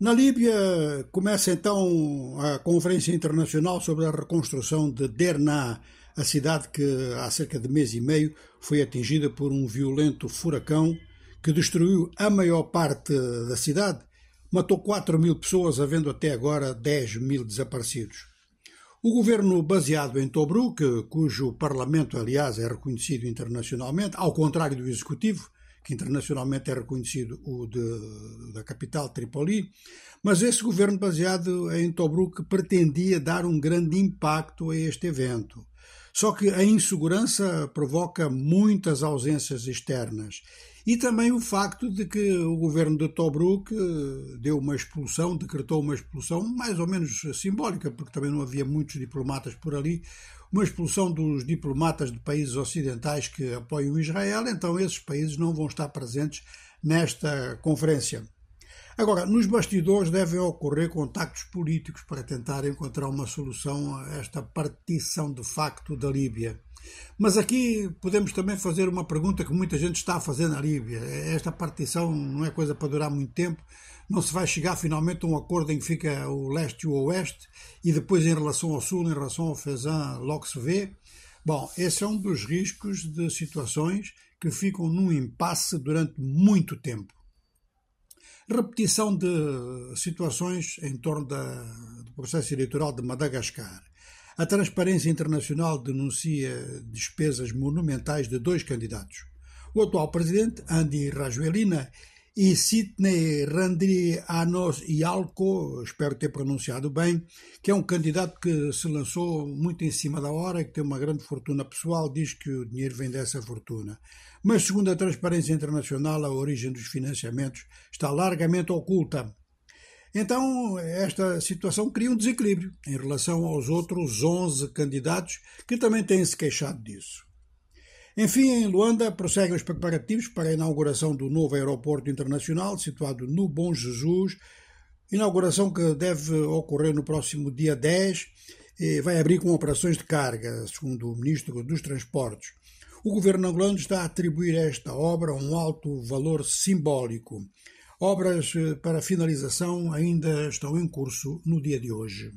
Na Líbia começa então a Conferência Internacional sobre a Reconstrução de Derna, a cidade que há cerca de mês e meio foi atingida por um violento furacão que destruiu a maior parte da cidade, matou 4 mil pessoas, havendo até agora 10 mil desaparecidos. O governo baseado em Tobruk, cujo parlamento, aliás, é reconhecido internacionalmente, ao contrário do executivo, que internacionalmente é reconhecido o de, da capital Tripoli, mas esse governo baseado em Tobruk pretendia dar um grande impacto a este evento. Só que a insegurança provoca muitas ausências externas e também o facto de que o governo de Tobruk eh, deu uma expulsão, decretou uma expulsão mais ou menos simbólica, porque também não havia muitos diplomatas por ali, uma expulsão dos diplomatas de países ocidentais que apoiam Israel, então esses países não vão estar presentes nesta conferência. Agora, nos bastidores devem ocorrer contactos políticos para tentar encontrar uma solução a esta partição de facto da Líbia. Mas aqui podemos também fazer uma pergunta que muita gente está a fazer na Líbia. Esta partição não é coisa para durar muito tempo. Não se vai chegar finalmente a um acordo em que fica o leste e o oeste e depois em relação ao sul, em relação ao Fezan, logo se vê. Bom, esse é um dos riscos de situações que ficam num impasse durante muito tempo repetição de situações em torno da, do processo eleitoral de Madagascar. A Transparência Internacional denuncia despesas monumentais de dois candidatos. O atual presidente, Andy Rajoelina, e Sidney Randrianos Ialco, espero ter pronunciado bem, que é um candidato que se lançou muito em cima da hora, que tem uma grande fortuna pessoal, diz que o dinheiro vem dessa fortuna. Mas, segundo a Transparência Internacional, a origem dos financiamentos está largamente oculta. Então, esta situação cria um desequilíbrio em relação aos outros 11 candidatos que também têm se queixado disso. Enfim, em Luanda prosseguem os preparativos para a inauguração do novo aeroporto internacional situado no Bom Jesus, inauguração que deve ocorrer no próximo dia 10 e vai abrir com operações de carga, segundo o Ministro dos Transportes. O governo angolano está a atribuir a esta obra um alto valor simbólico. Obras eh, para finalização ainda estão em curso no dia de hoje.